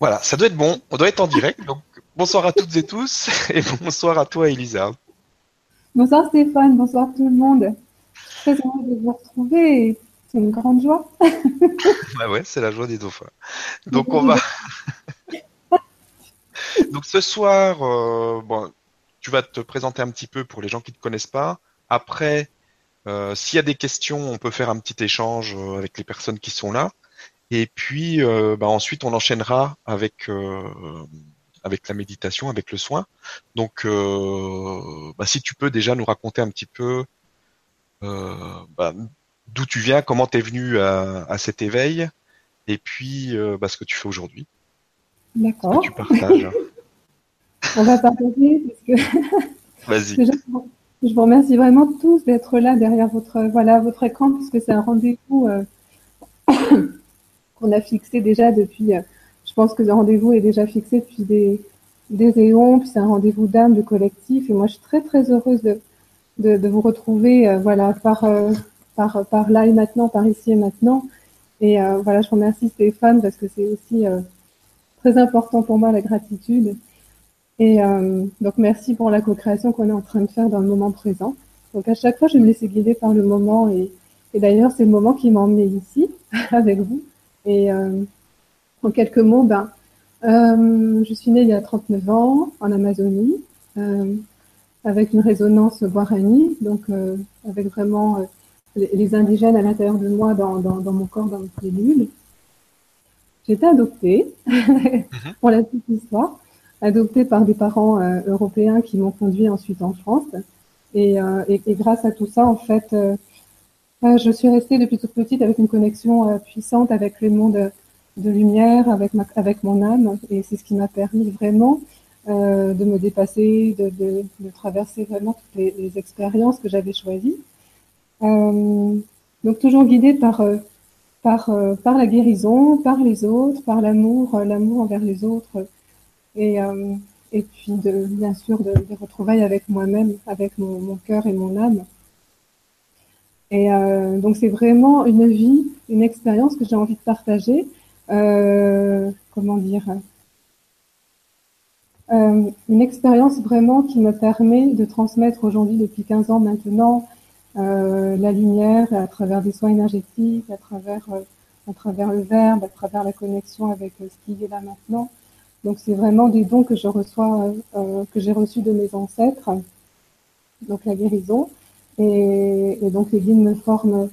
Voilà, ça doit être bon, on doit être en direct. Donc bonsoir à toutes et tous et bonsoir à toi Elisa. Bonsoir Stéphane, bonsoir tout le monde. Très heureux de vous retrouver. C'est une grande joie. bah ouais, c'est la joie des dauphins. Donc on va. Donc ce soir, euh, bon, tu vas te présenter un petit peu pour les gens qui ne te connaissent pas. Après, euh, s'il y a des questions, on peut faire un petit échange euh, avec les personnes qui sont là. Et puis bah, ensuite, on enchaînera avec avec la méditation, avec le soin. Donc, bah, si tu peux déjà nous raconter un petit peu bah, d'où tu viens, comment tu es venu à, cet éveil, et puis bah, ce que tu fais aujourd'hui. D'accord. Tu partages. On va partager parce que. Vas-y. Je vous remercie vraiment tous d'être là derrière votre voilà votre écran puisque c'est un rendez-vous euh, qu'on a fixé déjà depuis. Euh, je pense que le rendez-vous est déjà fixé depuis des des éons. Puis c'est un rendez-vous d'âme, de collectif. Et moi, je suis très très heureuse de de, de vous retrouver euh, voilà par par par là et maintenant, par ici et maintenant. Et voilà, je remercie Stéphane parce que c'est aussi très important pour moi la gratitude. Et euh, donc merci pour la co-création qu'on est en train de faire dans le moment présent. Donc à chaque fois, je me laisse guider par le moment et, et d'ailleurs c'est le moment qui m'a emmené ici avec vous. Et euh, en quelques mots, ben, euh, je suis née il y a 39 ans en Amazonie euh, avec une résonance guarani, donc euh, avec vraiment euh, les, indigènes à l'intérieur de moi, dans, dans, dans, mon corps, dans mes cellules. J'ai été adoptée mhm. pour la petite histoire, adoptée par des parents euh, européens qui m'ont conduit ensuite en France. Et, euh, et, et, grâce à tout ça, en fait, euh, je suis restée depuis toute petite avec une connexion puissante avec le monde de lumière, avec, ma, avec mon âme. Et c'est ce qui m'a permis vraiment de me dépasser, de, de, de, traverser vraiment toutes les, les expériences que j'avais choisies. donc toujours guidée par par, euh, par la guérison, par les autres, par l'amour, euh, l'amour envers les autres, et, euh, et puis de, bien sûr de, de retrouvailles avec moi-même, avec mon, mon cœur et mon âme. Et euh, donc c'est vraiment une vie, une expérience que j'ai envie de partager. Euh, comment dire euh, Une expérience vraiment qui me permet de transmettre aujourd'hui depuis 15 ans maintenant euh, la lumière à travers des soins énergétiques, à travers, euh, à travers le verbe, à travers la connexion avec euh, ce qui est là maintenant. Donc c'est vraiment des dons que je reçois, que j'ai reçus de mes ancêtres, donc la guérison. Et, et donc les guides me forment,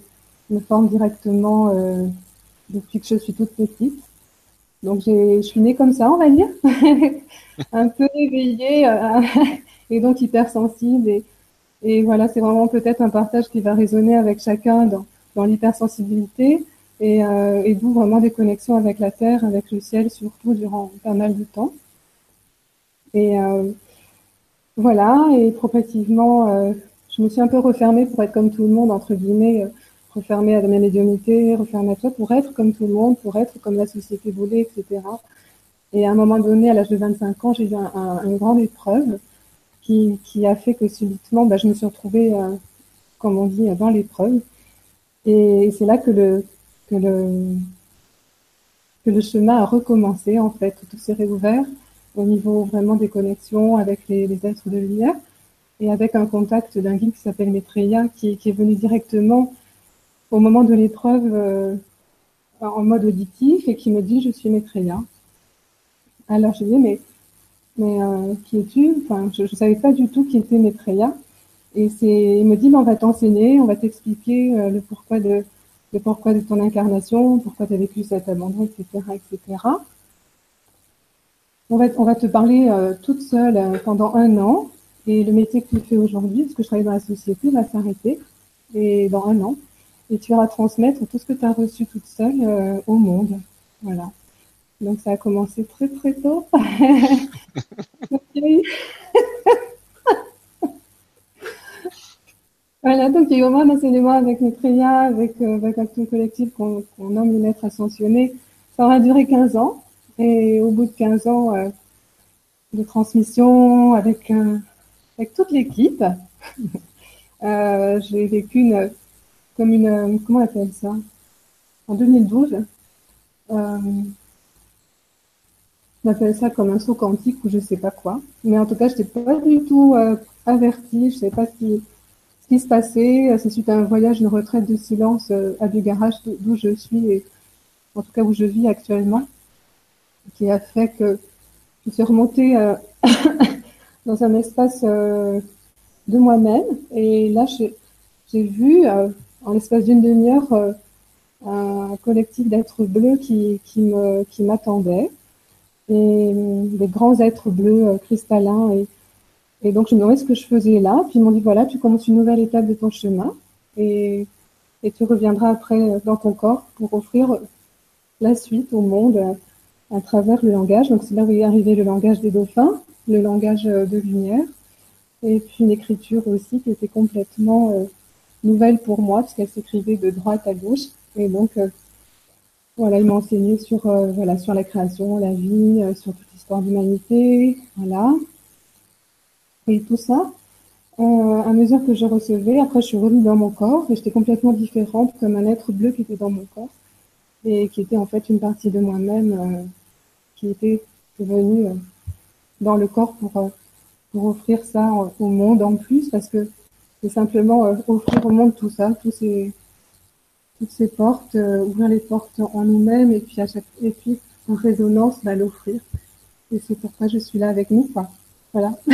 me forment directement depuis que je suis toute petite. Donc je suis née comme ça, on va dire, un peu éveillée et donc hypersensible et, et voilà, c'est vraiment peut-être un partage qui va résonner avec chacun dans, dans l'hypersensibilité et, euh, et d'où vraiment des connexions avec la terre, avec le ciel, surtout durant pas mal de temps. Et euh, voilà, et progressivement, euh, je me suis un peu refermée pour être comme tout le monde, entre guillemets, euh, refermée à ma médiumnité, refermée à toi, pour être comme tout le monde, pour être comme la société voulait, etc. Et à un moment donné, à l'âge de 25 ans, j'ai eu un, un, une grande épreuve qui, a fait que subitement, bah, je me suis retrouvée, euh, comme on dit, dans l'épreuve. Et c'est là que le chemin a recommencé, en fait. Tout s'est réouvert au niveau vraiment des connexions avec les, les êtres de lumière et avec un contact d'un guide qui s'appelle Maitreya, qui, est venu directement au moment de l'épreuve euh, en mode auditif et qui me dit je suis Maitreya. Alors je dis mais mais euh, qui es-tu? Enfin, je ne savais pas du tout qui était Maitreya. Et il me dit, on va t'enseigner, on va t'expliquer euh, le pourquoi de, ton incarnation, pourquoi tu as vécu cet abandon, etc., etc. On va, te parler toute seule pendant un an. Et le métier que tu fais aujourd'hui, parce que je travaille dans la société, va s'arrêter. Et dans un an. Et tu iras transmettre tout ce que tu as reçu toute seule euh, au monde. Voilà. Donc ça a commencé très très tôt. voilà, donc il y a eu vraiment un enseignement avec Maitreya, avec, euh, avec Action Collective qu'on qu nomme les maîtres ascensionnés. Ça aura duré 15 ans. Et au bout de 15 ans euh, de transmission avec, euh, avec toute l'équipe, euh, j'ai vécu une, comme une, comment on appelle ça? En 2012, on appelle ça comme un saut quantique ou je sais pas quoi. Mais en tout cas, je n'étais pas du tout euh, avertie, je ne savais pas ce qui, ce qui se passait. C'est suite à un voyage, une retraite de silence euh, à garage d'où je suis et en tout cas où je vis actuellement, qui a fait que je suis remontée euh, dans un espace euh, de moi-même. Et là, j'ai vu, en l'espace d'une demi-heure, un collectif d'êtres bleus qui, qui me qui m'attendait et des grands êtres bleus euh, cristallins. Et, et donc je me demandais ce que je faisais là. Puis ils m'ont dit voilà tu commences une nouvelle étape de ton chemin. Et et tu reviendras après dans ton corps pour offrir la suite au monde à, à travers le langage. Donc c'est là où est arrivé le langage des dauphins le langage euh, de lumière et puis une écriture aussi qui était complètement euh, nouvelle pour moi puisqu'elle s'écrivait de droite à gauche et donc, euh, voilà, il m'a enseigné sur, voilà, sur la création, la vie, sur toute l'histoire d'humanité, voilà. Et tout ça, à mesure que je recevais, après je suis revenue dans mon corps et j'étais complètement différente comme un être bleu qui était dans mon corps et qui était en fait une partie de moi-même qui était venue dans le corps pour, pour offrir ça au monde en plus parce que c'est simplement offrir au monde tout ça, tous ces, toutes ces portes, euh, ouvrir les portes en nous-mêmes et puis à chaque et puis en résonance bah, l'offrir. Et c'est pourquoi je suis là avec nous, quoi. Voilà,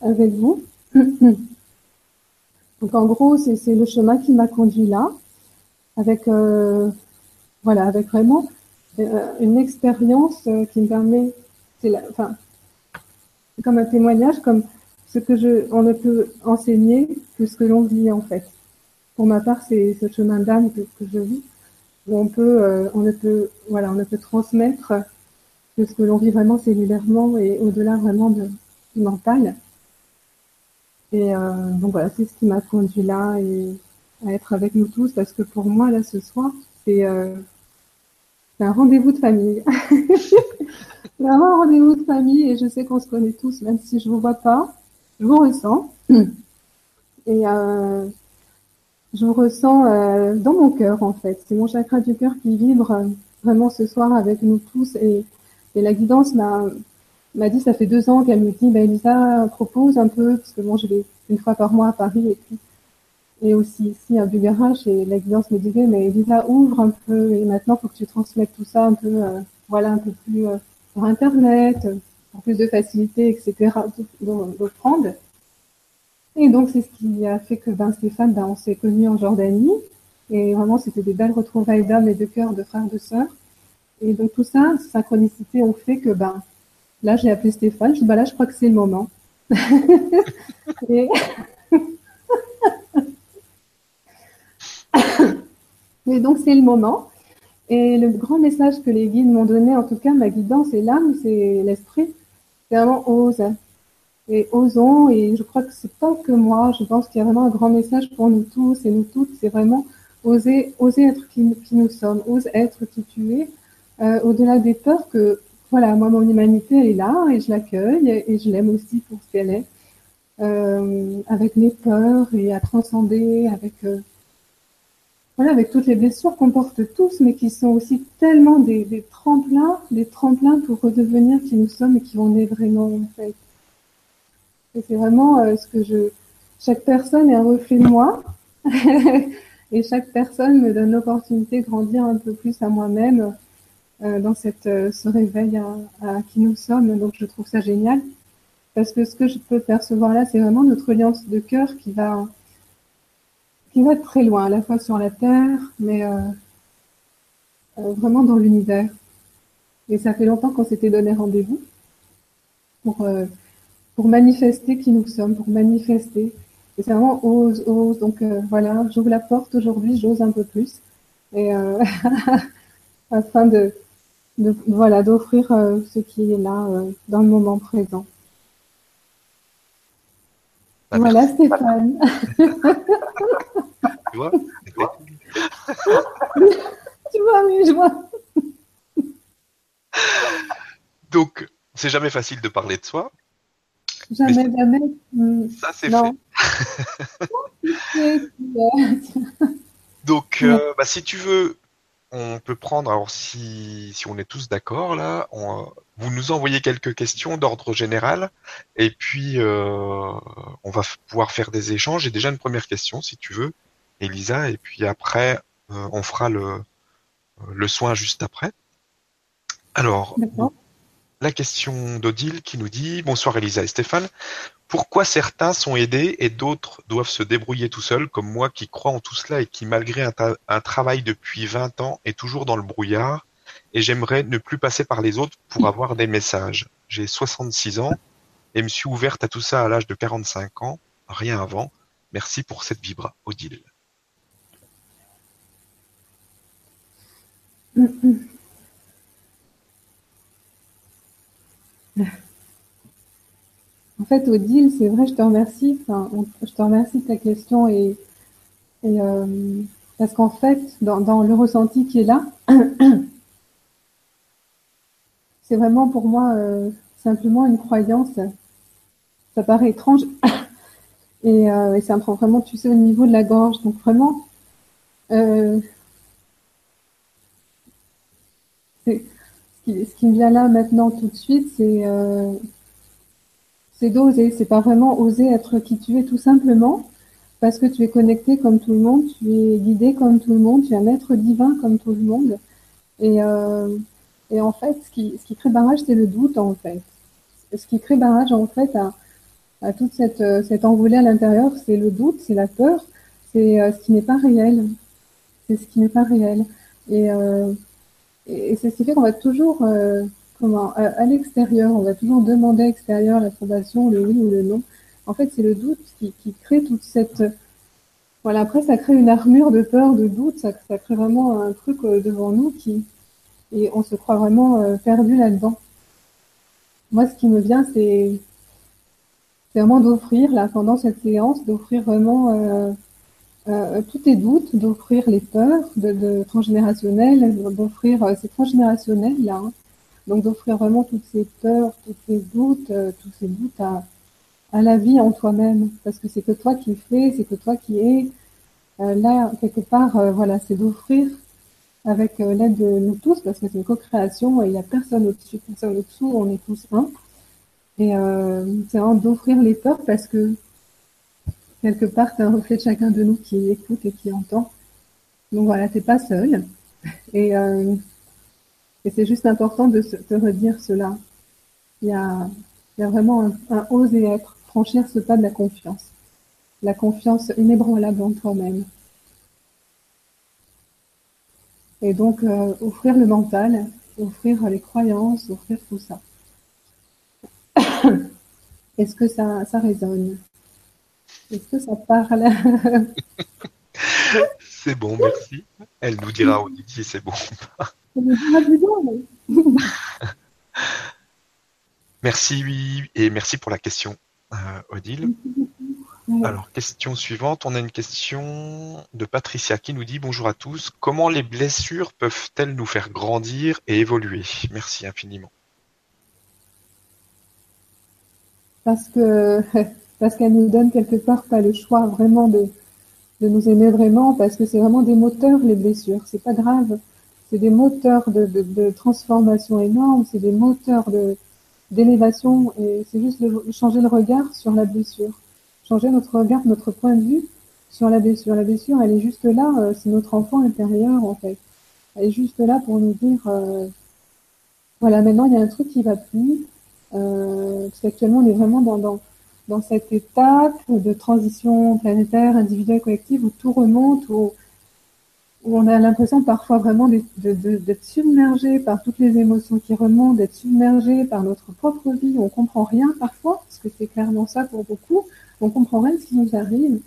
avec vous. Donc en gros, c'est le chemin qui m'a conduit là, avec euh, voilà, avec vraiment euh, une expérience qui me permet, c'est enfin, comme un témoignage, comme ce que je, on ne peut enseigner que ce que l'on vit en fait. Pour ma part, c'est ce chemin d'âme que, je vis, où on peut, euh, on ne peut, voilà, on ne peut transmettre que ce que l'on vit vraiment cellulairement et au-delà vraiment de, du mental. Et euh, donc voilà, c'est ce qui m'a conduit là et à être avec nous tous, parce que pour moi là ce soir, c'est euh, un rendez-vous de famille. vraiment un rendez-vous de famille et je sais qu'on se connaît tous, même si je vous vois pas, je vous ressens. Et euh, je vous ressens euh, dans mon cœur en fait. C'est mon chakra du cœur qui vibre euh, vraiment ce soir avec nous tous et, et la guidance m'a m'a dit ça fait deux ans qu'elle me dit bah Elisa propose un peu parce que bon je vais une fois par mois à Paris et puis et aussi ici à Bugarach et la guidance me disait mais Elisa ouvre un peu et maintenant faut que tu transmettes tout ça un peu euh, voilà un peu plus sur internet pour plus de facilité etc prendre et donc, c'est ce qui a fait que ben, Stéphane, ben, on s'est connus en Jordanie. Et vraiment, c'était des belles retrouvailles d'âme et de cœur, de frères, de sœurs. Et donc, tout ça, synchronicité, ont fait que, ben, là, j'ai appelé Stéphane. Je dis, ben là, je crois que c'est le moment. et donc, c'est le moment. Et le grand message que les guides m'ont donné, en tout cas, ma guidance et l'âme, c'est l'esprit. C'est vraiment ose et osons. Et je crois que c'est pas que moi. Je pense qu'il y a vraiment un grand message pour nous tous et nous toutes. C'est vraiment oser, oser être qui, nous sommes, ose être qui tu es, euh, au-delà des peurs que, voilà, moi, mon humanité, elle est là et je l'accueille et je l'aime aussi pour ce qu'elle est, euh, avec mes peurs et à transcender, avec, euh, voilà, avec toutes les blessures qu'on porte tous, mais qui sont aussi tellement des, tremplins, des tremplins pour redevenir qui nous sommes et qui on est vraiment, en fait. Et c'est vraiment euh, ce que je. Chaque personne est un reflet de moi. et chaque personne me donne l'opportunité de grandir un peu plus à moi-même euh, dans cette, euh, ce réveil à, qui nous sommes. Donc je trouve ça génial. Parce que ce que je peux percevoir là, c'est vraiment notre alliance de cœur qui va, qui va très loin, à la fois sur la Terre, mais euh, vraiment dans l'univers. Et ça fait longtemps qu'on s'était donné rendez-vous pour pour manifester qui nous sommes, pour manifester. Et c'est vraiment ose, ose. Donc euh, voilà, j'ouvre la porte aujourd'hui, j'ose un peu plus. Et euh, afin de, de voilà d'offrir euh, ce qui est là euh, dans le moment présent. Bah, voilà Stéphane. tu vois Tu vois, oui, je vois. Donc, c'est jamais facile de parler de soi. Jamais, jamais. Hmm. Ça, c'est fait. Donc, euh, bah, si tu veux, on peut prendre, alors si, si on est tous d'accord là, vous nous envoyez quelques questions d'ordre général et puis euh, on va pouvoir faire des échanges. J'ai déjà une première question si tu veux, Elisa, et puis après euh, on fera le, le soin juste après. Alors, la question d'Odile qui nous dit Bonsoir Elisa et Stéphane. Pourquoi certains sont aidés et d'autres doivent se débrouiller tout seuls, comme moi qui crois en tout cela et qui, malgré un, travail depuis 20 ans, est toujours dans le brouillard? Et j'aimerais ne plus passer par les autres pour avoir des messages. J'ai 66 ans et me suis ouverte à tout ça à l'âge de 45 ans, rien avant. Merci pour cette vibra, Odile. En fait, Odile, c'est vrai, je te remercie. Enfin, je te remercie de ta question et, euh, parce qu'en fait, dans, le ressenti qui est là, c'est vraiment pour moi euh, simplement une croyance. Ça paraît étrange et, euh, et, ça me prend vraiment, tu sais, au niveau de la gorge. Donc vraiment, ce qui, ce qui me vient là maintenant tout de suite, c'est c'est d'oser, c'est pas vraiment oser être qui tu es tout simplement, parce que tu es connecté comme tout le monde, tu es guidé comme tout le monde, tu es un être divin comme tout le monde. Et, euh, et en fait, ce qui, crée barrage, c'est le doute en fait. Ce qui crée barrage en fait à, toute cette, cette envolée à l'intérieur, c'est le doute, c'est la peur, c'est euh, ce qui n'est pas réel. C'est ce qui n'est pas réel. Et, euh, c'est ce qui fait qu'on va toujours à, l'extérieur, on va toujours demander à l'extérieur l'approbation, le oui ou le non. En fait, c'est le doute qui, crée toute cette voilà. Après, ça crée une armure de peur, de doute. Ça, crée vraiment un truc euh, devant nous qui et on se croit vraiment euh, perdu là-dedans. Moi, ce qui me vient, c'est vraiment d'offrir là pendant cette séance, d'offrir vraiment euh, euh, tous tes doutes, d'offrir les peurs de, transgénérationnelles, d'offrir euh, c'est transgénérationnel là. Hein, donc d'offrir vraiment toutes ces peurs, tous ces doutes, tous ces doutes à, à la vie en toi-même, parce que c'est que toi qui fais, c'est que toi qui es. Là, quelque part, voilà, c'est d'offrir avec l'aide de nous tous, parce que c'est une co-création il n'y a personne au-dessus, personne au-dessous, on est tous un. Et c'est vraiment d'offrir les peurs parce que quelque part, c'est un reflet de chacun de nous qui écoute et qui entend. Donc voilà, t'es pas seul. Et et c'est juste important de te redire cela. Il y a vraiment un, oser être, franchir ce pas de la confiance. La confiance inébranlable en toi-même. Et donc, euh, offrir le mental, offrir les croyances, offrir tout ça. Est-ce que ça, ça résonne? Est-ce que ça parle? C'est bon, merci. Elle nous dira, si c'est bon merci oui, et merci pour la question, euh, Odile. Alors, question suivante. On a une question de Patricia qui nous dit Bonjour à tous. Comment les blessures peuvent-elles nous faire grandir et évoluer? Merci infiniment. Parce que parce qu'elle nous donne quelque part pas le choix vraiment de, de nous aimer vraiment, parce que c'est vraiment des moteurs les blessures. C'est pas grave c'est des moteurs de, de, de transformation énormes, c'est des moteurs de d'élévation et c'est juste changer le regard sur la blessure, changer notre regard, notre point de vue sur la blessure. La blessure, elle est juste là, euh, c'est notre enfant intérieur en fait. Elle est juste là pour nous dire, euh, voilà, maintenant il y a un truc qui va plus, euh, parce qu'actuellement on est vraiment dans, dans, cette étape de transition planétaire, individuelle, collective, où tout remonte, où où on a l'impression parfois vraiment d'être submergé par toutes les émotions qui remontent, d'être submergé par notre propre vie. On comprend rien parfois, parce que c'est clairement ça pour beaucoup. On comprend rien de ce qui nous arrive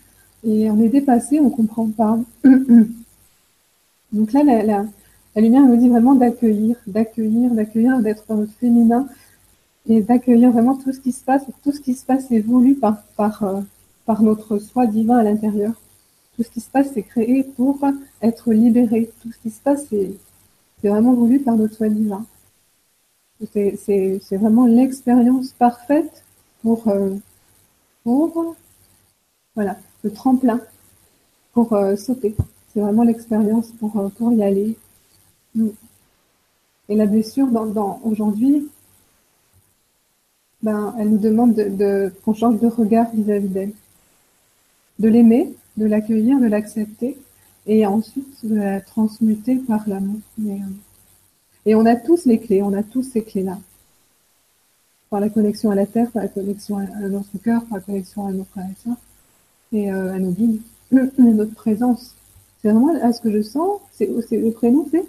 et on est dépassé, on comprend pas. Donc là, la, lumière nous dit vraiment d'accueillir, d'accueillir, d'accueillir, d'être dans féminin et d'accueillir vraiment tout ce qui se passe. Tout ce qui se passe est voulu par, par, euh, par notre soi divin à l'intérieur. Tout ce qui se passe, c'est créé pour être libéré. Tout ce qui se passe, c'est vraiment voulu par notre soi divin. C'est vraiment l'expérience parfaite pour, euh, pour voilà, le tremplin pour euh, sauter. C'est vraiment l'expérience pour, euh, pour y aller. Et la blessure, dans, aujourd'hui, ben, elle nous demande de, qu'on change de regard vis-à-vis d'elle. De l'aimer, de l'accueillir, de l'accepter, et ensuite de la transmuter par l'amour. Euh, et on a tous les clés, on a tous ces clés-là. Par la connexion à la terre, par la connexion à notre cœur, par la connexion à nos frères et sœurs, et euh, à nos guides, notre présence. C'est vraiment à ce que je sens, c'est le prénom, c'est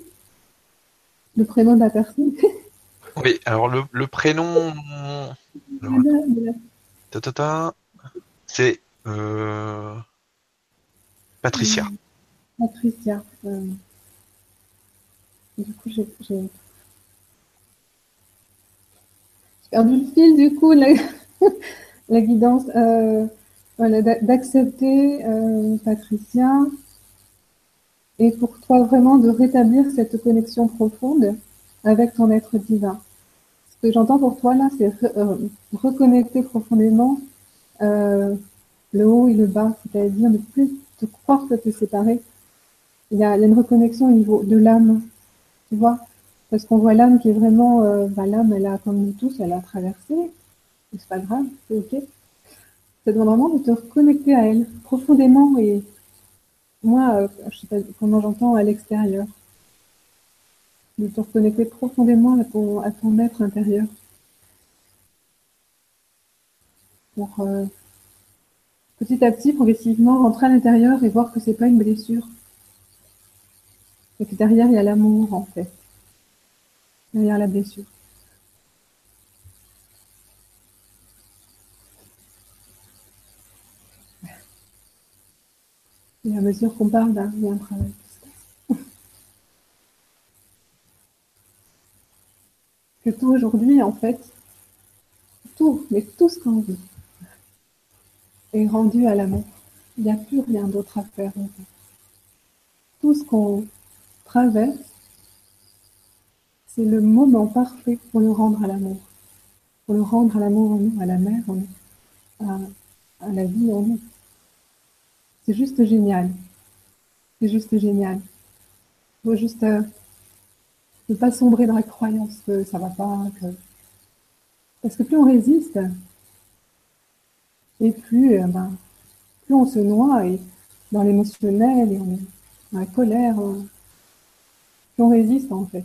le prénom de la personne. oui, alors le, le prénom. C'est euh, Patricia. Patricia. Euh, du coup, j'ai perdu le fil, du coup, la, la guidance. Euh, voilà, d'accepter, euh, Patricia, et pour toi vraiment de rétablir cette connexion profonde avec ton être divin. Ce que j'entends pour toi là, c'est euh, reconnecter profondément euh, le haut et le bas, c'est-à-dire ne plus te croire que tu es séparé. Il y, a, une reconnexion au niveau de l'âme, tu vois, parce qu'on voit l'âme qui est vraiment, euh, bah, l'âme, elle a comme nous tous, elle a traversé, c'est pas grave, c'est ok. Ça demande vraiment de te reconnecter à elle profondément et moi, euh, je sais pas comment j'entends à l'extérieur, de te reconnecter profondément à ton, à ton être intérieur. Pour euh, petit à petit, progressivement, rentrer à l'intérieur et voir que c'est pas une blessure. Et que derrière, il y a l'amour, en fait. Derrière la blessure. Et à mesure qu'on parle, ben, il y a un travail Que tout aujourd'hui, en fait, tout, mais tout ce qu'on vit, est rendu à l'amour. Il n'y a plus rien d'autre à faire. Tout ce qu'on traverse, c'est le moment parfait pour le rendre à l'amour. Pour le rendre à l'amour en nous, à la mer en nous, à, la vie en nous. C'est juste génial. C'est juste génial. Il faut juste euh, ne pas sombrer dans la croyance que ça va pas. Parce que plus on résiste, et plus, euh, ben, plus on se noie dans l'émotionnel et dans la colère, plus on résiste en fait.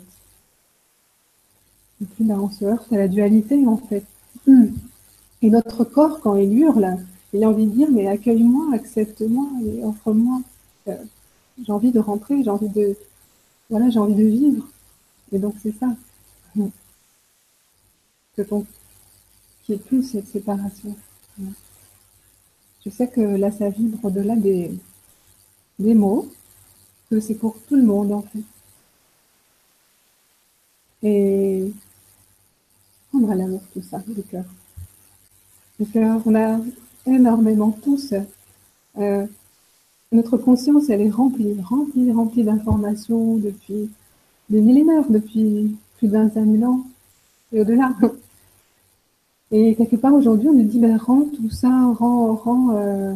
Et puis ben, on se heurte à la dualité en fait. Et notre corps, quand il hurle, il a envie de dire, mais accueille-moi, accepte-moi et offre-moi. Euh, j'ai envie de rentrer, j'ai envie de, voilà, j'ai envie de vivre. Et donc c'est ça. Que ton, qui est plus cette séparation. Je sais que là, ça vibre au-delà des, des mots, que c'est pour tout le monde en fait. Et à l'amour tout ça, le cœur. Le cœur, on a énormément tous. Euh, notre conscience, elle est remplie, remplie, remplie d'informations depuis des millénaires, depuis plus 25 000 ans et au-delà. Et quelque part aujourd'hui, on nous dit, ben, rends tout ça, rends, rends, euh,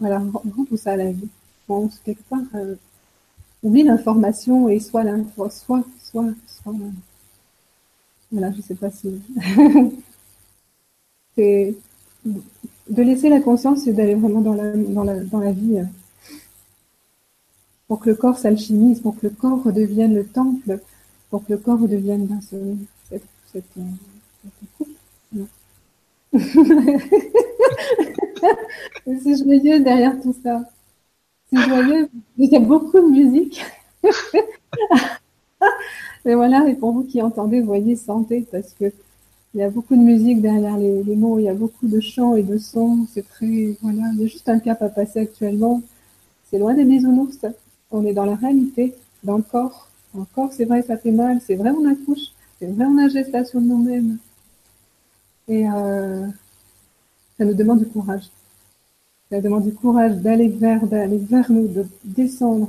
voilà, rends, tout ça à la vie. Bon, quelque part, euh, oublie l'information et soit l'info, soit, soit, soit, voilà, je sais pas si, c'est, de laisser la conscience et d'aller vraiment dans la, dans la, dans la vie. Euh, pour que le corps s'alchimise, pour que le corps redevienne le temple, pour que le corps redevienne ben, cette, euh, c'est joyeux derrière tout ça. C'est joyeux. Il y a beaucoup de musique. et voilà, et pour vous qui entendez, voyez, sentez, parce que il y a beaucoup de musique derrière les, mots, il y a beaucoup de chants et de sons. C'est très, voilà, il y a juste un cap à passer actuellement. C'est loin des bisounours. On est dans la réalité, dans le corps. Dans corps, c'est vrai, ça fait mal. C'est vrai, on accouche. C'est vrai, on a gestation de nous-mêmes. Et euh, ça nous demande du courage. Ça demande du courage d'aller vers, d'aller vers nous, de descendre,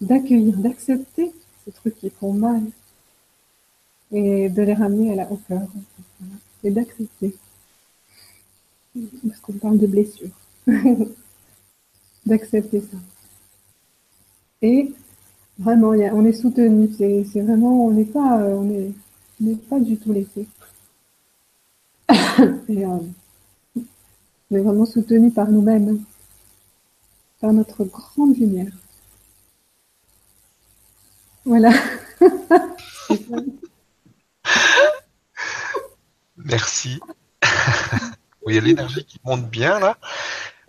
d'accueillir, d'accepter ces trucs qui font mal, et de les ramener à la, au cœur et d'accepter. Parce qu'on parle de blessure. d'accepter ça. Et Vraiment, on est soutenu. C'est c'est vraiment, on n'est pas, euh, on est, on pas du tout laissé. Et, euh, on est vraiment soutenu par nous-mêmes, par notre grande lumière. Voilà. Merci. Il y a l'énergie qui monte bien là.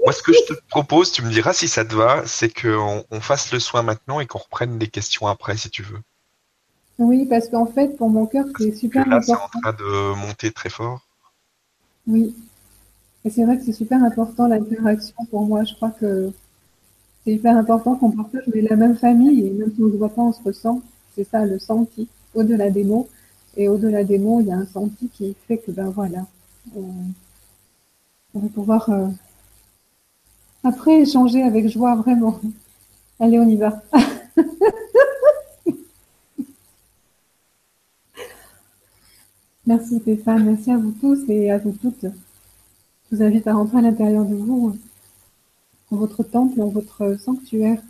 Moi, ce que je te propose, tu me diras si ça te va, c'est qu'on on fasse le soin maintenant et qu'on reprenne les questions après, si tu veux. Oui, parce qu'en fait, pour mon cœur, c'est super là, c'est en important. train de monter très fort. Oui. Et c'est vrai que c'est super important l'interaction pour moi. Je crois que c'est hyper important qu'on partage la même famille et même si on ne se voit pas, on se ressent. C'est ça, le senti, au-delà des mots. Et au-delà des mots, il y a un senti qui fait que, ben voilà, on, on va pouvoir euh, après échanger avec joie, vraiment. Allez, on y va. Merci Stéphane, merci à vous tous et à vous toutes. Je vous invite à rentrer à l'intérieur de vous, votre temple, en votre sanctuaire.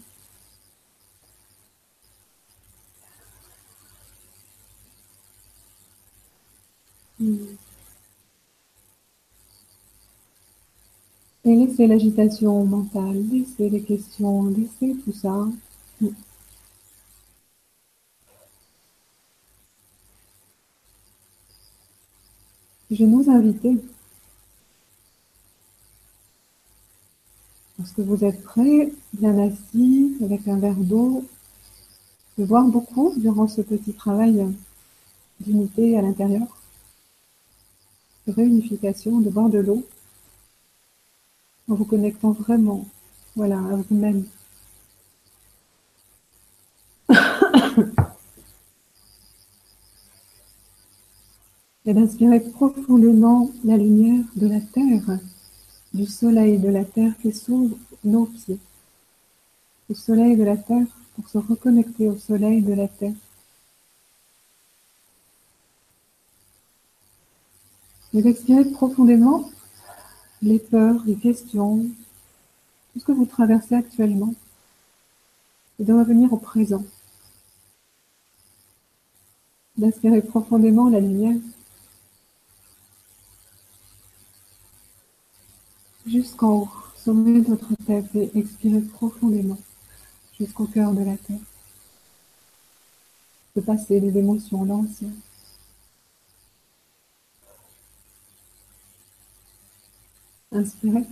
Hmm. Et laissez l'agitation mentale, laissez les questions, laissez tout ça. Hmm. Je nous invite, lorsque vous êtes prêts, bien assis, avec un verre d'eau, de voir beaucoup durant ce petit travail d'unité à l'intérieur, de réunification, de boire de l'eau, en vous connectant vraiment, voilà, à vous-même. Et d'inspirer profondément la lumière de la terre, du soleil de la terre qui s'ouvre nos pieds. Le soleil de la terre pour se reconnecter au soleil de la terre. Et d'expirer profondément les peurs, les questions, tout ce que vous traversez actuellement, et de revenir au présent. D'inspirer profondément la lumière jusqu'en haut, sommet de votre tête, et expirez profondément jusqu'au cœur de la tête. De passer les émotions l'ancien. Inspirez.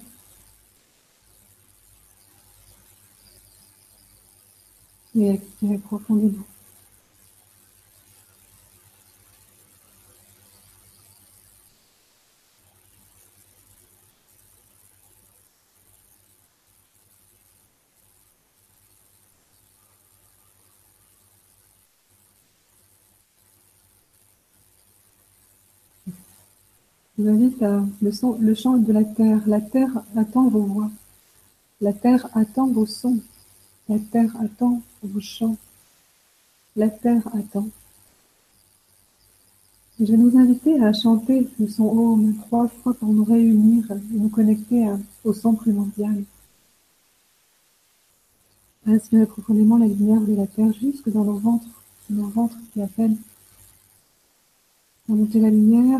Et expirez profondément. Je vous invite à le, chant de la terre. La terre attend vos voix. La terre attend vos sons. La terre attend vos chants. La terre attend. Je vais nous inviter à chanter le son Om trois fois pour nous réunir et nous connecter au son primordial. À inspirer profondément la lumière de la terre jusque dans nos ventres, nos ventres qui appellent. À monter la lumière.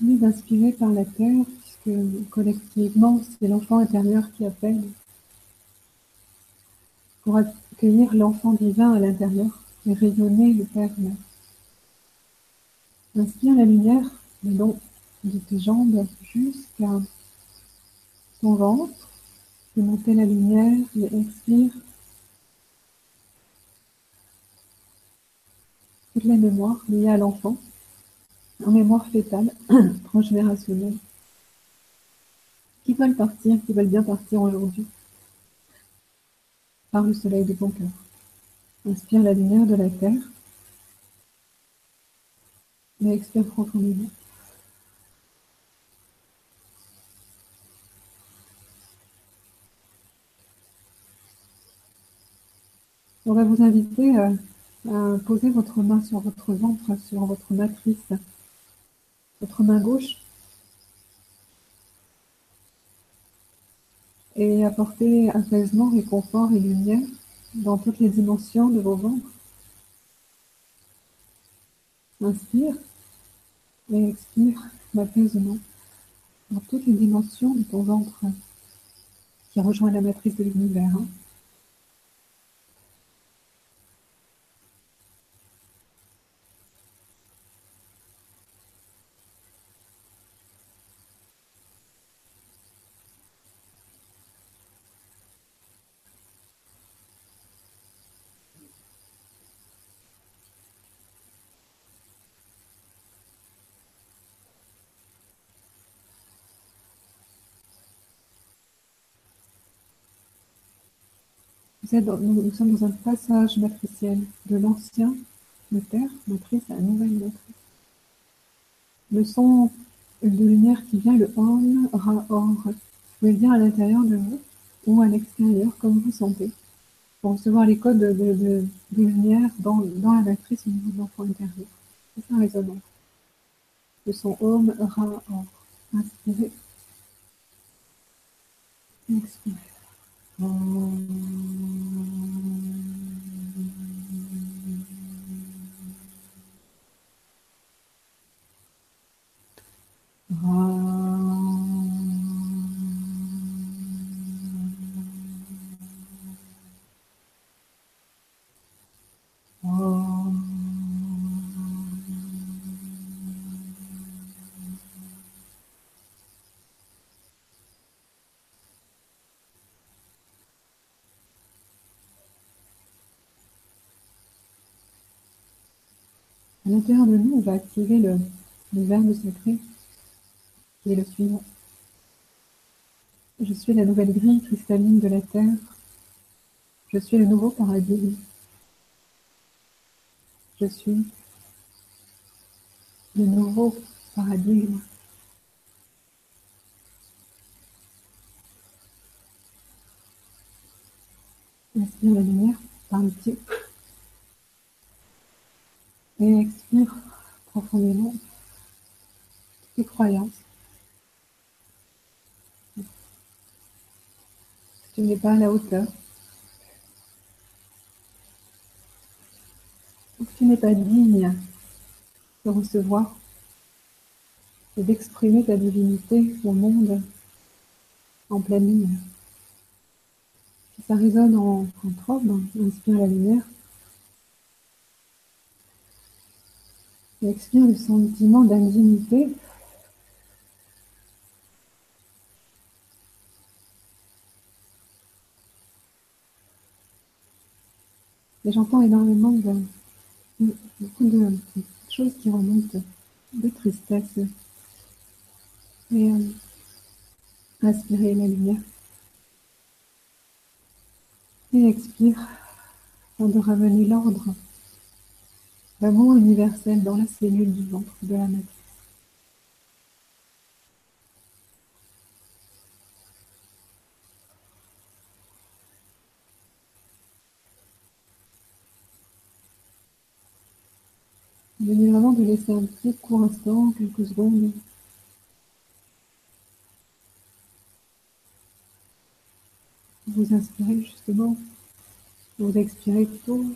D'inspirer par la terre, puisque collectivement, c'est l'enfant intérieur qui appelle pour accueillir l'enfant divin à l'intérieur et rayonner le Père. Inspire la lumière le long de tes jambes jusqu'à ton ventre, et monter la lumière et expire toute la mémoire liée à l'enfant, en mémoire fétale, transgénérationnelle, qui veulent partir, qui veulent bien partir aujourd'hui, par le soleil de ton cœur. Inspire la lumière de la terre et expire profondément. On va vous inviter à, à poser votre main sur votre ventre, sur votre matrice, votre main gauche, et apporter apaisement, réconfort et lumière dans toutes les dimensions de vos ventres. Inspire et expire l'apaisement dans toutes les dimensions de ton ventre qui rejoint la matrice de l'univers. hein. Nous, sommes dans un passage matriciel de l'ancien, matrice à la nouvelle matrice. Le son de lumière qui vient, le Om, Ra, Or, vous pouvez le dire à l'intérieur de vous ou à l'extérieur, comme vous sentez, pour recevoir les codes de, lumière dans, dans la matrice au niveau de l'enfant intérieur. C'est ça résonance. Le son Om, Ra, Or. Inspirez. Expirez. À l'intérieur de nous, on va activer le, verbe sacré qui est le suivant. Je suis la nouvelle grille cristalline de la Terre. Je suis le nouveau paradigme. Je suis le nouveau paradigme. Inspire la lumière par le pied. Et expire profondément toutes tes croyances. Tu n'es pas à la hauteur. Ou tu n'es pas digne de recevoir et d'exprimer ta divinité au monde en pleine lumière. Si ça résonne en, en inspire la lumière. Et expire le sentiment d'indignité. Et j'entends énormément de, beaucoup de, choses qui remontent, de tristesse. Et euh, inspirez la lumière. Et expire afin de ramener l'ordre, l'amour universel dans la cellule du ventre de la matrice. Venez vraiment de laisser un petit court instant, quelques secondes. Vous inspirez justement, vous expirez tout,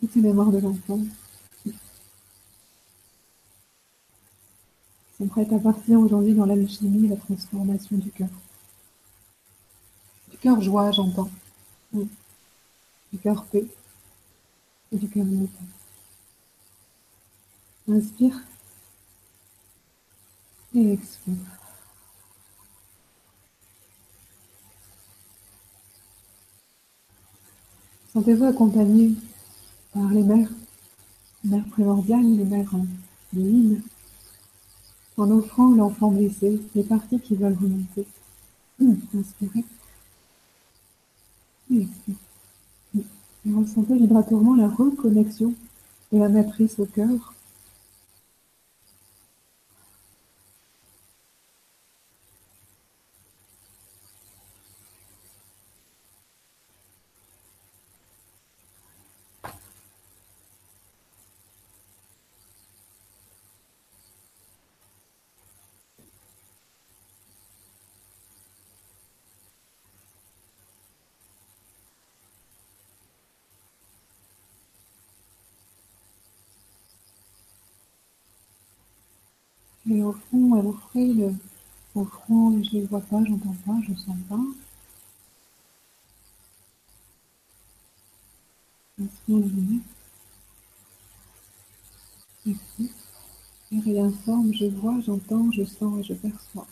toutes ces mémoires de l'enfant. sont prêtes à partir aujourd'hui dans l'alchimie et la transformation du cœur. Du cœur joie, j'entends. Du cœur paix et du cœur innocent. Inspire et expire. Sentez-vous accompagné par les mères, mères primordiales, les mères divines, en offrant l'enfant blessé, les parties qui veulent remonter. Hum, inspirez. Et ressentez vibratoirement la reconnexion de la matrice au cœur. Et au fond, elle offrait le, au front, je ne vois pas, j'entends pas, je ne sens pas. Expire. Et réinforme, je vois, j'entends, je sens et je perçois.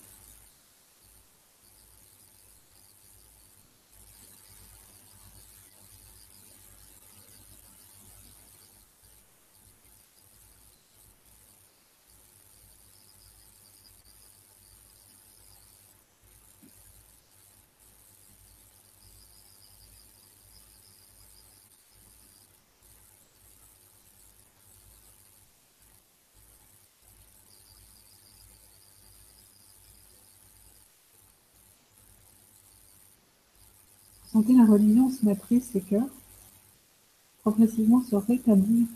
Sentez la reliance matrice et cœur progressivement se rétablir,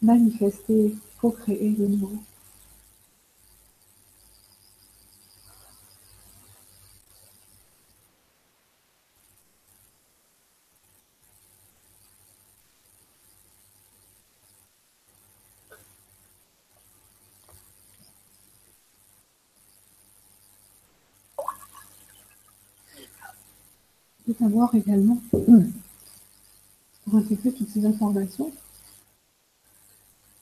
manifester, co-créer de nouveau. Peut savoir également, pour intégrer toutes ces informations,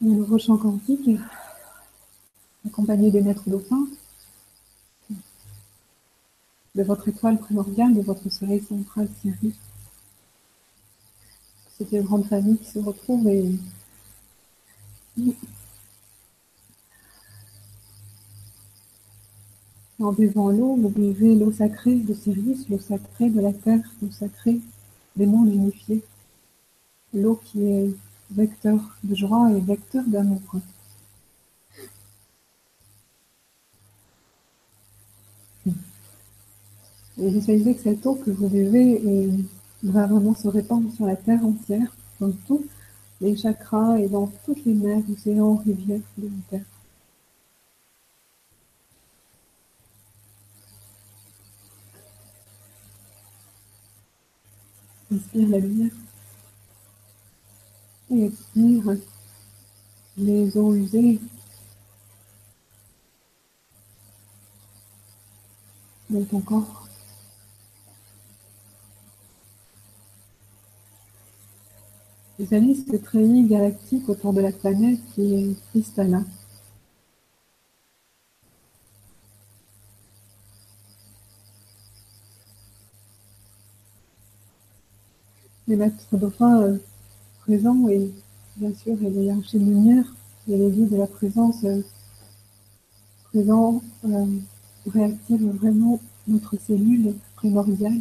le nouveau chant quantique, accompagné des maîtres dauphins, de votre étoile primordiale, de votre soleil central Sirius. C'est une grande famille qui se retrouve et En buvant l'eau, vous buvez l'eau sacrée de Sirius, l'eau sacrée de la terre, l'eau sacrée des mondes unifiés. L'eau qui est vecteur de joie et vecteur d'amour. Et visualisez que cette eau que vous buvez va vraiment se répandre sur la terre entière, dans tous les chakras et dans toutes les mers, océans, rivières de. Inspire la lumière. Et expire les eaux usées. dans ton corps. Visualise cette treillis galactique autour de la planète qui est cristallin. Les maîtres dauphins euh, présents et bien sûr les hiérarchies de lumière et les vies de la présence euh, présents euh, réactivent vraiment notre cellule primordiale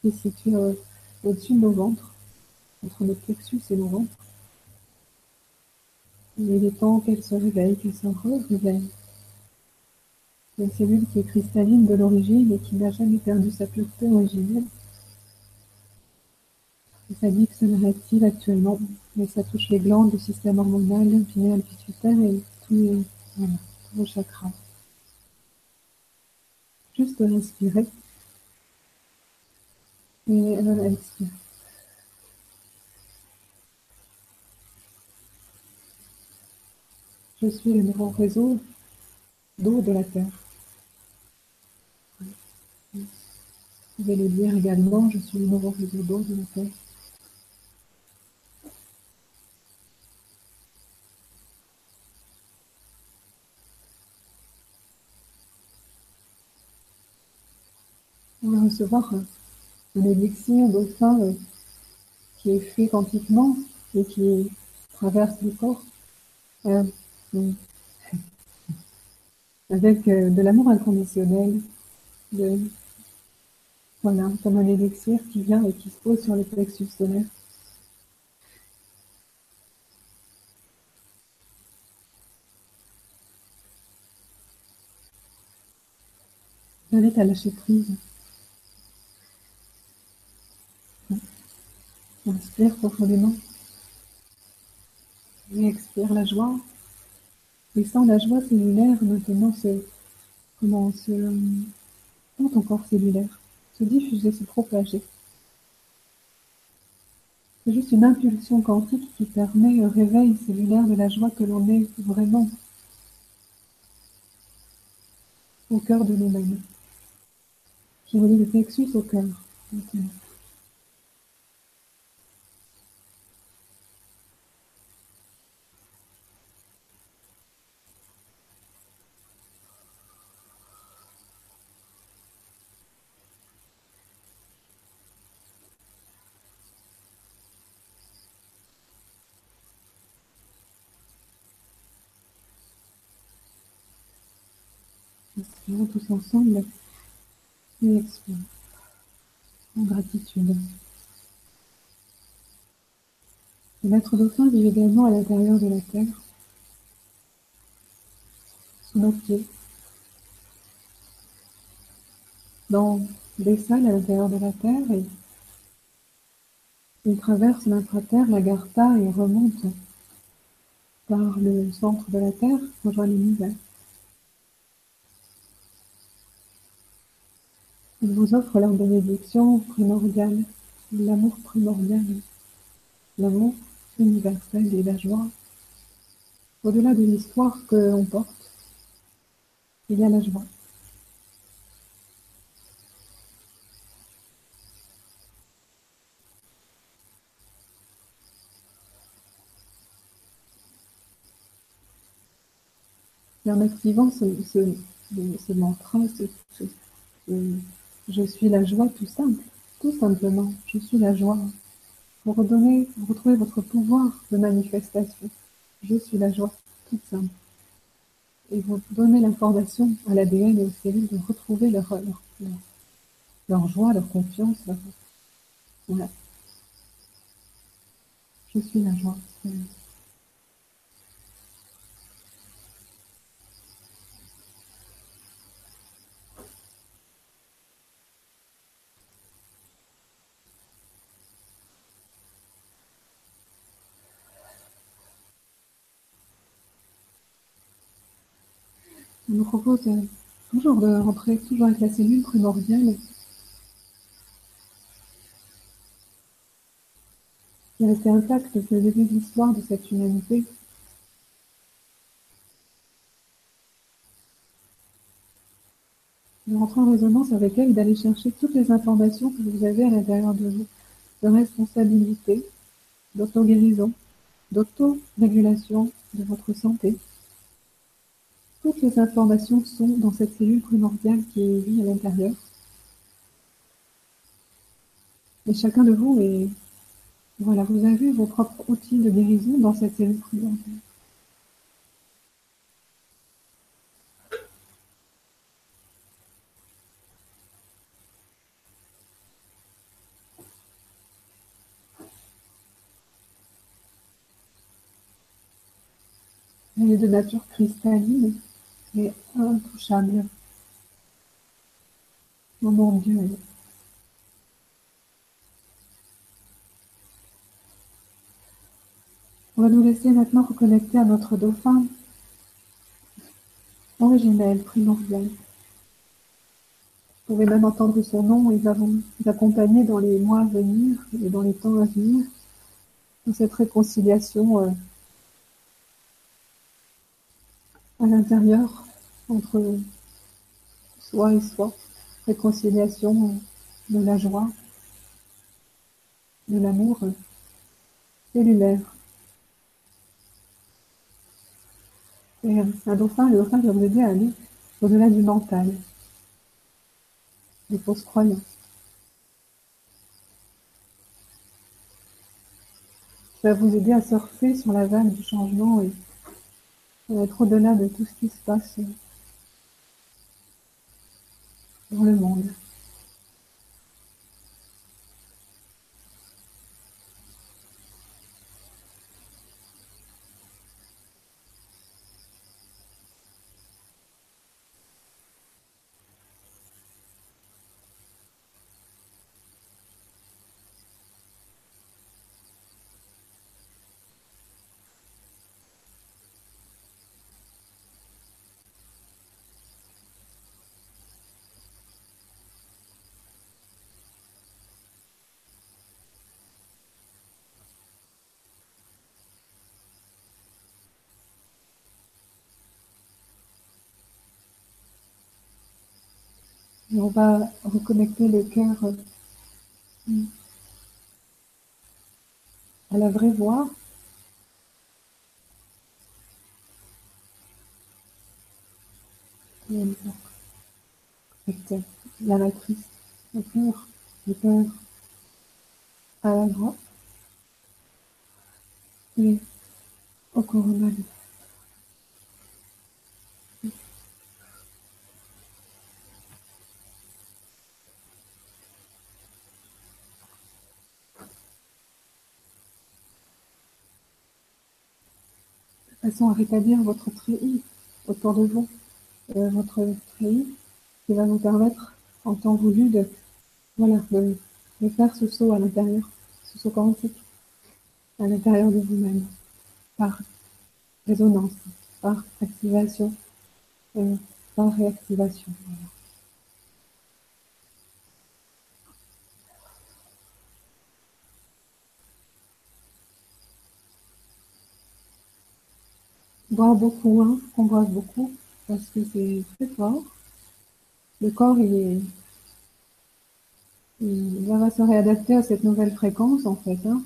qui est située au-dessus de nos ventres, entre nos plexus et nos ventres. il est temps qu'elle se réveille, qu'elle se réveille. Une cellule qui est cristalline de l'origine et qui n'a jamais perdu sa pureté originelle. Ça dit que ça réactive actuellement, mais ça touche les glandes, le système hormonal, le pituitaire et tous les, chakras. Juste respirer. Et voilà, expire. Je suis le nouveau réseau d'eau de la Terre. Vous pouvez le dire également, je suis le nouveau réseau d'eau de la Terre. Recevoir un élixir dauphin euh, qui est fait quantiquement et qui traverse le corps. Euh, avec euh, de l'amour inconditionnel, voilà, comme un élixir qui vient et qui se pose sur le plexus solaire. J'invite à lâcher prise. Inspire profondément. Et expire la joie. Et sans la joie cellulaire, maintenant, se, comment se, dans ton corps cellulaire, se diffuser, se propager. C'est juste une impulsion quantique qui permet le réveil cellulaire de la joie que l'on est vraiment au cœur de nous-mêmes. Je relie le plexus au cœur. Inspirons tous ensemble et expirons en gratitude. Le maître dauphin vit également à l'intérieur de la terre, sous nos pieds, dans des salles à l'intérieur de la terre et il traverse l'intraterre, l'agartha et remonte par le centre de la terre, rejoint l'univers. Il vous offre leur bénédiction primordiale, l'amour primordial, l'amour universel et la joie. Au-delà de l'histoire que l'on porte, il y a la joie. Et en activant ce, mantra, ce je suis la joie tout simple, tout simplement. Je suis la joie. Vous redonnez, vous retrouvez votre pouvoir de manifestation. Je suis la joie, tout simple. Et vous donnez l'information à l'ADN et aux cellules de retrouver leur, leur, leur, joie, leur confiance. Leur... Voilà. Je suis la joie. Je vous propose toujours de rentrer toujours avec la cellule primordiale. Qui est restée intacte depuis le début de l'histoire de cette humanité. De rentrer en résonance avec elle et d'aller chercher toutes les informations que vous avez à l'intérieur de vous, de responsabilité, d'auto-guérison, d'auto-régulation de votre santé, toutes les informations sont dans cette cellule primordiale qui vit à l'intérieur. Et chacun de vous est, voilà, vous avez vos propres outils de guérison dans cette cellule primordiale. Elle est de nature cristalline et intouchable. Oh mon Dieu. On va nous laisser maintenant reconnecter à notre dauphin originel, primordial. Vous pouvez même entendre son nom et va vous accompagner dans les mois à venir et dans les temps à venir dans cette réconciliation euh, à l'intérieur entre soi et soi, réconciliation de la joie, de l'amour cellulaire. Et un dauphin, le dauphin va vous aider à aller au-delà du mental, des fausses croyances. Ça va vous aider à surfer sur la vague du changement et être au-delà de tout ce qui se passe dans le monde. Et on va reconnecter le cœur euh, à la vraie voix. Avec la matrice, le cœur, le cœur à la voix et au coronal. À rétablir votre treillis autour de vous, euh, votre treillis qui va vous permettre en temps voulu de, voilà, de, de faire ce saut à l'intérieur, ce saut quantique à l'intérieur de vous-même, par résonance, par activation, euh, par réactivation. Beaucoup, hein, qu'on boive beaucoup, parce que c'est très fort. Le corps, il est, il va se réadapter à cette nouvelle fréquence, en fait, hein.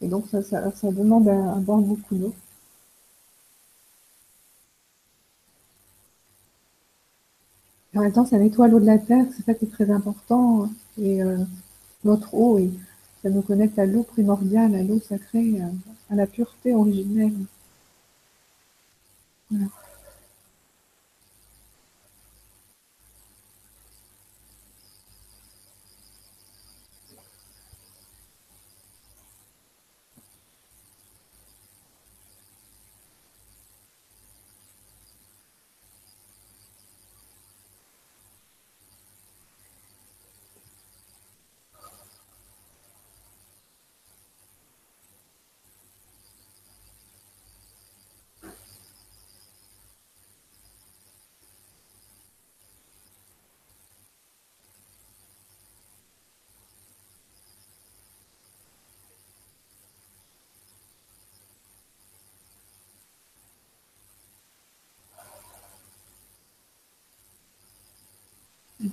Et donc, ça, demande à, boire beaucoup d'eau. En même temps, ça nettoie l'eau de la terre, c'est ça qui est très important. Et euh, notre eau, ça nous connecte à l'eau primordiale, à l'eau sacrée, à la pureté originelle. Voilà.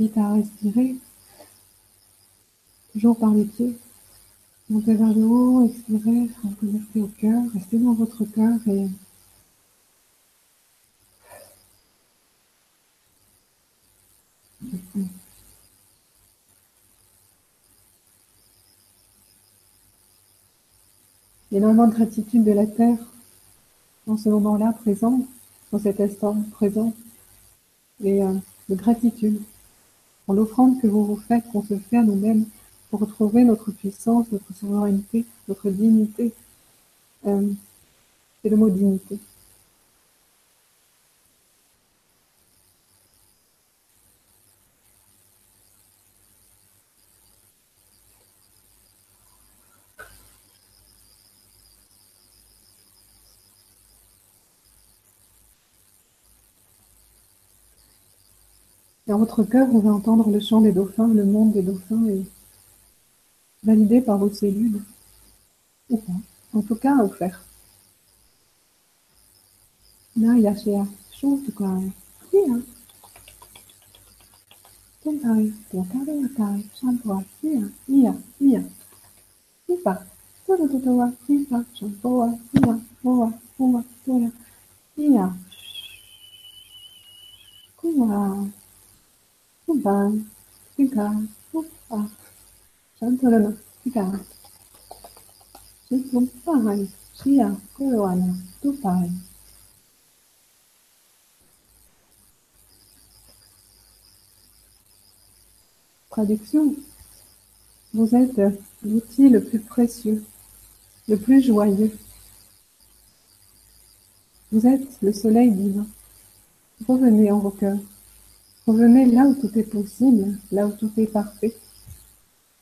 À respirer, toujours par les pieds. Montez vers le haut, expirez, reconnectez au cœur, restez dans votre cœur et énormément de gratitude de la Terre dans ce moment-là présent, dans cet instant présent, et euh, de gratitude l'offrande que vous vous faites, qu'on se fait à nous-mêmes pour retrouver notre puissance, notre souveraineté, notre dignité. Euh, c'est le mot dignité. Dans votre cœur, vous va entendre le chant des dauphins, le monde des dauphins est validé par vos cellules. Ou pas. En tout cas, offert. Na yashea Shutukai, Sia. Tentai, Ia. Traduction. Vous êtes l'outil le plus précieux, le plus joyeux. Vous êtes le soleil divin. Revenez en vos cœurs. Revenez là où tout est possible, là où tout est parfait.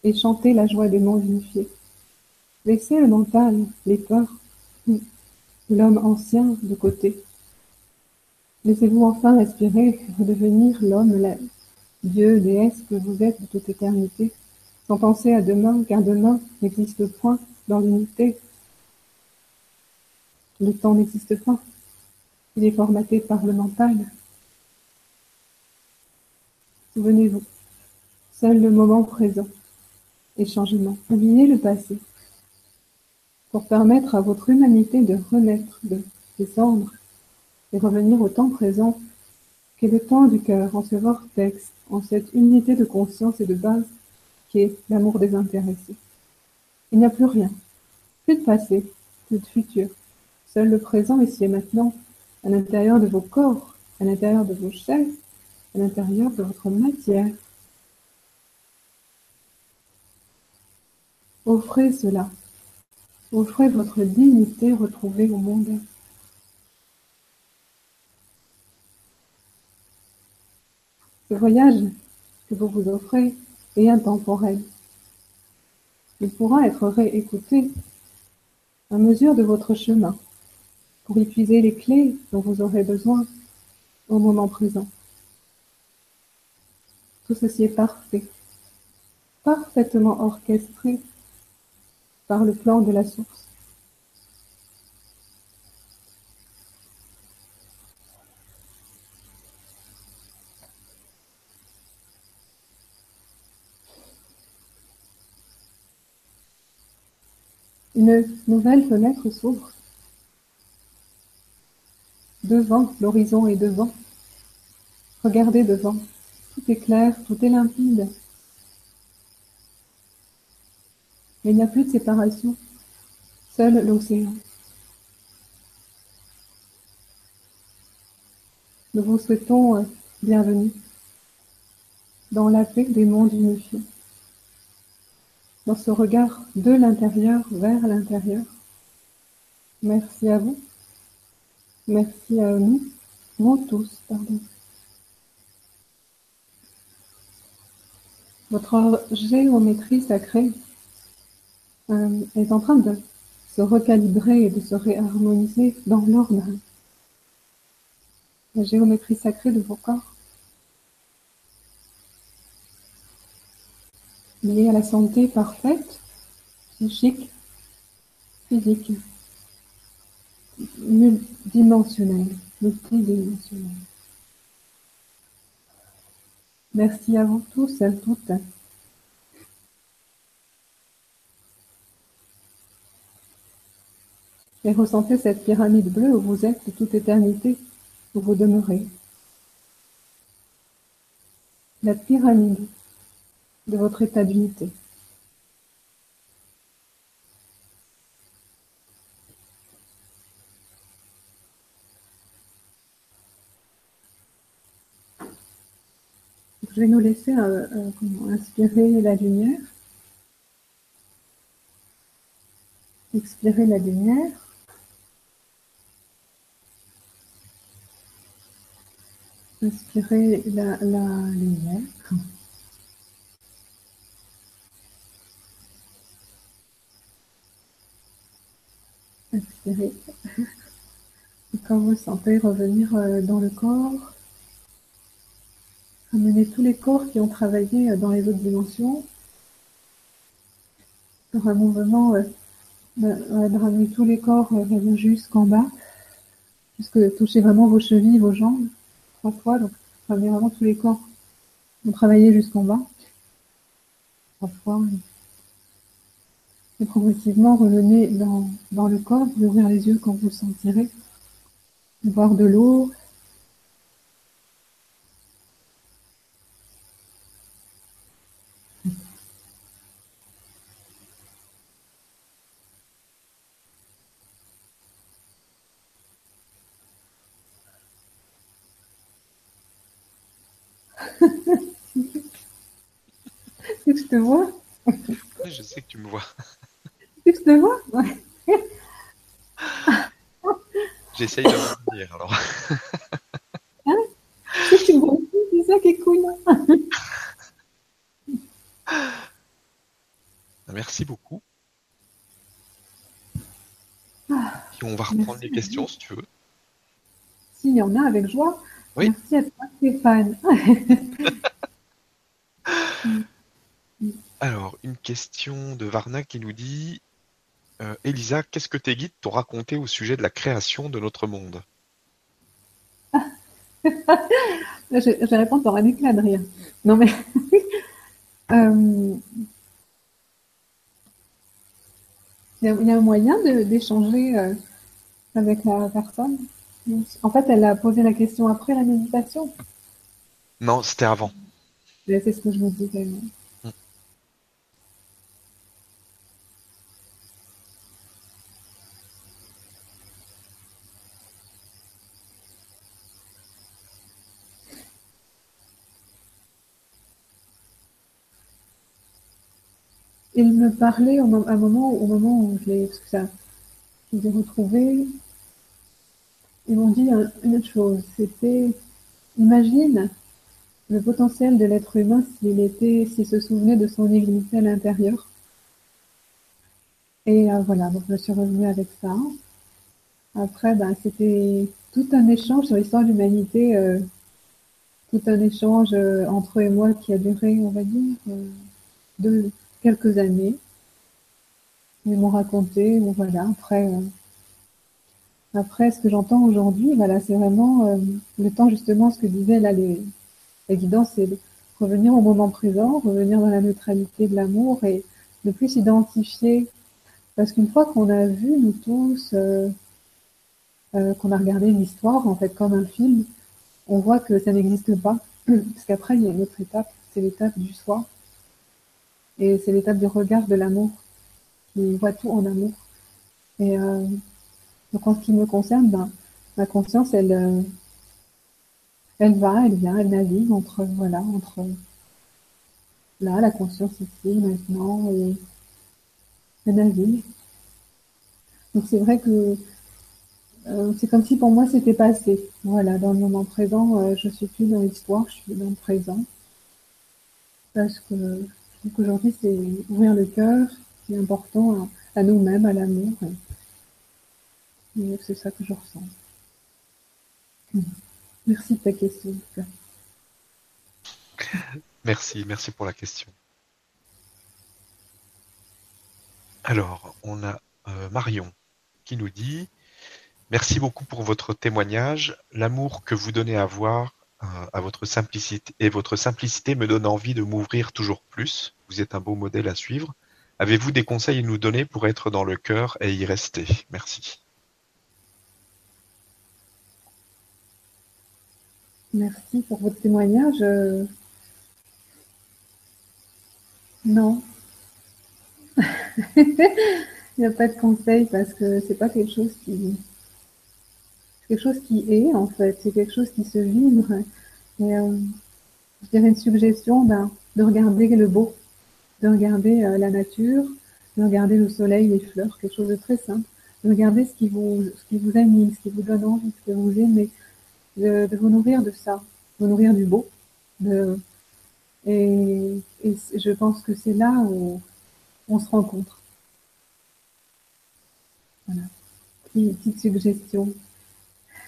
Et chantez la joie des mondes unifiés. Laissez le mental, les peurs, l'homme ancien de côté. Laissez-vous enfin respirer, redevenir l'homme, la Dieu, déesse que vous êtes de toute éternité, sans penser à demain, car demain n'existe point dans l'unité. Le temps n'existe pas. Il est formaté par le mental. Souvenez-vous, seul le moment présent est changement. Oubliez le passé pour permettre à votre humanité de renaître de ses cendres et revenir au temps présent qu'est le temps du cœur en ce vortex, en cette unité de conscience et de base qui est l'amour désintéressé. Il n'y a plus rien, plus de passé, plus de futur, seul le présent ici et maintenant, à l'intérieur de vos corps, à l'intérieur de vos chairs, de votre matière. Offrez cela, offrez votre dignité retrouvée au monde. Ce voyage que vous vous offrez est intemporel. Il pourra être réécouté à mesure de votre chemin pour y puiser les clés dont vous aurez besoin au moment présent. Tout ceci est parfait, parfaitement orchestré par le plan de la source. Une nouvelle fenêtre s'ouvre. Devant, l'horizon est devant. Regardez devant. Tout est clair, tout est limpide. Il n'y a plus de séparation. Seul l'océan. Nous vous souhaitons euh, bienvenue dans la paix des mondes unifiés dans ce regard de l'intérieur vers l'intérieur. Merci à vous. Merci à nous, vous tous, pardon. Votre géométrie sacrée euh, est en train de se recalibrer et de se réharmoniser dans l'ordre. La géométrie sacrée de vos corps. lié à la santé parfaite, psychique, physique, dimensionnelle, multidimensionnelle. Merci à vous tous et toutes. Et ressentez cette pyramide bleue où vous êtes de toute éternité, où vous demeurez. La pyramide de votre état d'unité. Je nous laisser euh, euh, inspirer la lumière, expirer la lumière. Inspirer la, la lumière. Inspirez. Et quand vous sentez revenir euh, dans le corps, amenez tous les corps qui ont travaillé euh, dans les autres dimensions. Sur un mouvement, euh, de ramener tous les corps jusqu'en bas. puisque touchez vraiment vos chevilles, vos jambes, trois fois, donc travaillez vraiment tous les corps. Vous travaillez jusqu'en bas, trois fois. Et progressivement, revenez dans, dans le corps, vous ouvrir les yeux quand vous le sentirez, boire de l'eau, que je te vois je sais que tu me vois. que je te vois J'essaye de revenir alors. Hein? Que tu me vois c'est ça qui est cool. Merci beaucoup. Puis on va reprendre les questions si tu veux. S'il y en a, avec joie. Oui. Merci à toi, Stéphane. Alors, une question de Varna qui nous dit euh, Elisa, qu'est-ce que tes guides t'ont raconté au sujet de la création de notre monde? Je, je vais répondre par un éclat de rire. Non, mais. euh, il, y a, il y a un moyen d'échanger euh, avec la personne? En fait, elle a posé la question après la méditation. Non, c'était avant. C'est ce que je me disais. Il me parlait au, moment, où je l'ai, parce les ai. Ils m'ont dit un- une autre chose. C'était, imagine le potentiel de l'être humain s'il était, s'il se souvenait de son divinité à l'intérieur. Et euh, voilà, je suis revenue avec ça. Après, ben, c'était tout un échange sur l'histoire de l'humanité, euh, tout un échange euh, entre eux et moi qui a duré, on va dire, euh, de quelques années. Ils m'ont raconté, bon voilà, après, euh, ce que j'entends aujourd'hui, voilà, c'est vraiment euh, le temps justement, ce que disaient là les, les c'est revenir au moment présent, revenir dans la neutralité de l'amour et ne plus s'identifier. Parce qu'une fois qu'on a vu, nous tous, euh, qu'on a regardé une histoire, en fait, comme un film, on voit que ça n'existe pas. Parce qu'après, il y a une autre étape, c'est l'étape du soi. Et c'est l'étape du regard de l'amour, qui voit tout en amour. Et euh, donc, en ce qui me concerne, ben, ma conscience, elle, euh, elle va, elle vient, elle navigue entre, voilà, entre là, la conscience ici, maintenant, et elle navigue. Donc, c'est vrai que euh, c'est comme si pour moi c'était passé. Voilà, dans le moment présent, je suis plus dans l'histoire, je suis dans le présent. Parce que je trouve qu'aujourd'hui, c'est ouvrir le cœur, c'est important à, nous-mêmes, à l'amour. C'est ça que je ressens. Merci de ta question. Merci, merci pour la question. Alors, on a euh, Marion qui nous dit Merci beaucoup pour votre témoignage. L'amour que vous donnez à voir à votre simplicité et votre simplicité me donne envie de m'ouvrir toujours plus. Vous êtes un beau modèle à suivre. Avez-vous des conseils à nous donner pour être dans le cœur et y rester? Merci. Merci pour votre témoignage. Non. Il n'y a pas de conseil parce que c'est pas quelque chose qui. Quelque chose qui est, en fait. C'est quelque chose qui se vibre. Et euh, je dirais une suggestion ben, de regarder le beau, de regarder euh, la nature, de regarder le soleil, les fleurs, quelque chose de très simple. De regarder ce qui vous, ce anime, ce qui vous donne envie, ce que vous aimez de, de vous nourrir de ça, vous nourrir du beau. De, et, et je pense que c'est là où on se rencontre. Voilà. Petite suggestion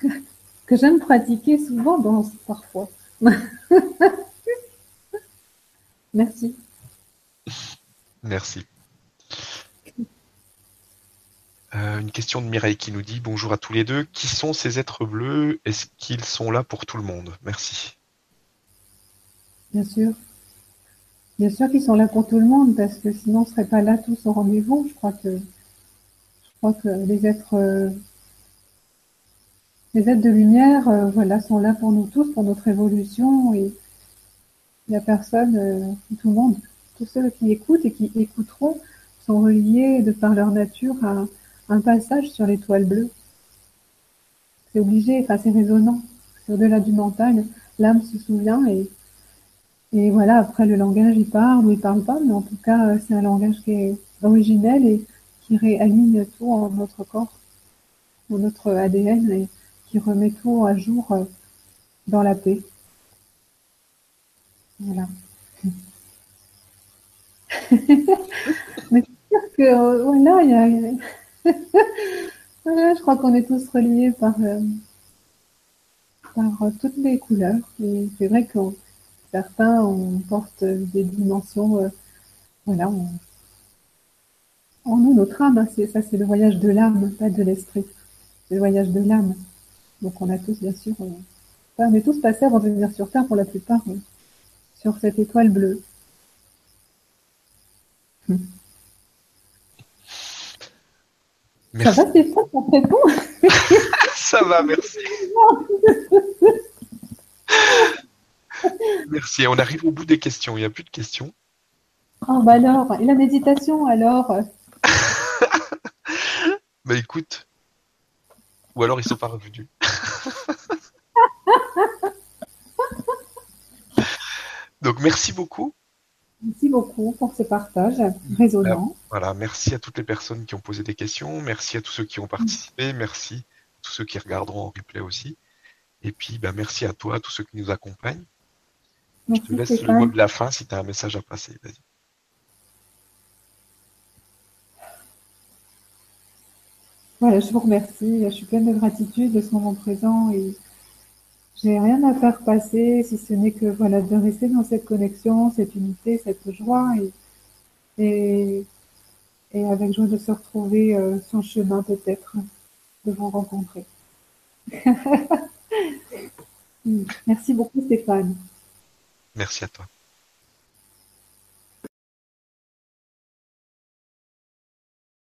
que j'aime pratiquer souvent dans parfois. Merci. Merci. Euh, une question de Mireille qui nous dit bonjour à tous les deux. Qui sont ces êtres bleus? Est-ce qu'ils sont là pour tout le monde? Merci. Bien sûr. Bien sûr qu'ils sont là pour tout le monde parce que sinon on ne serait pas là tous au rendez-vous. Je crois que je crois que les êtres euh, les êtres de lumière, euh, voilà, sont là pour nous tous, pour notre évolution et il n'y a personne, tout le monde, tous ceux qui écoutent et qui écouteront sont reliés de par leur nature à un passage sur l'étoile bleue. C'est obligé, enfin c'est résonnant. C'est au-delà du mental. L'âme se souvient et, voilà, après le langage il parle ou il parle pas, mais en tout cas c'est un langage qui est originel et qui réaligne tout en notre corps, en notre ADN qui remet tout à jour euh, dans la paix. Voilà. mais c'est sûr que euh, voilà, il y a, je crois qu'on est tous reliés par, euh, par toutes les couleurs. Et c'est vrai que certains on porte des dimensions, voilà, en nous, notre âme, hein, c'est, ça c'est le voyage de l'âme, pas de l'esprit. C'est le voyage de l'âme. Donc on a tous, bien sûr, on est tous passés avant de venir sur Terre pour la plupart, sur cette étoile bleue. Hum. Merci. Ça va, Stéphane, ça te répond Ça va, merci. merci. On arrive au bout des questions. Il n'y a plus de questions. Oh, bah alors, et la méditation alors? Bah écoute. Ou alors ils sont pas revenus. Donc merci beaucoup. Merci beaucoup pour ce partage résonnant. Voilà, merci à toutes les personnes qui ont posé des questions, merci à tous ceux qui ont participé, merci à tous ceux qui regarderont en replay aussi. Et puis, bah, merci à toi, à tous ceux qui nous accompagnent. Merci, Je te laisse Stéphane. le mot de la fin si tu as un message à passer. Vas-y. Voilà, je vous remercie. Je suis pleine de gratitude de ce moment présent et j'ai rien à faire passer si ce n'est que voilà de rester dans cette connexion, cette unité, cette joie et, avec joie de se retrouver euh, sur chemin peut-être de vous rencontrer. Merci beaucoup Stéphane. Merci à toi.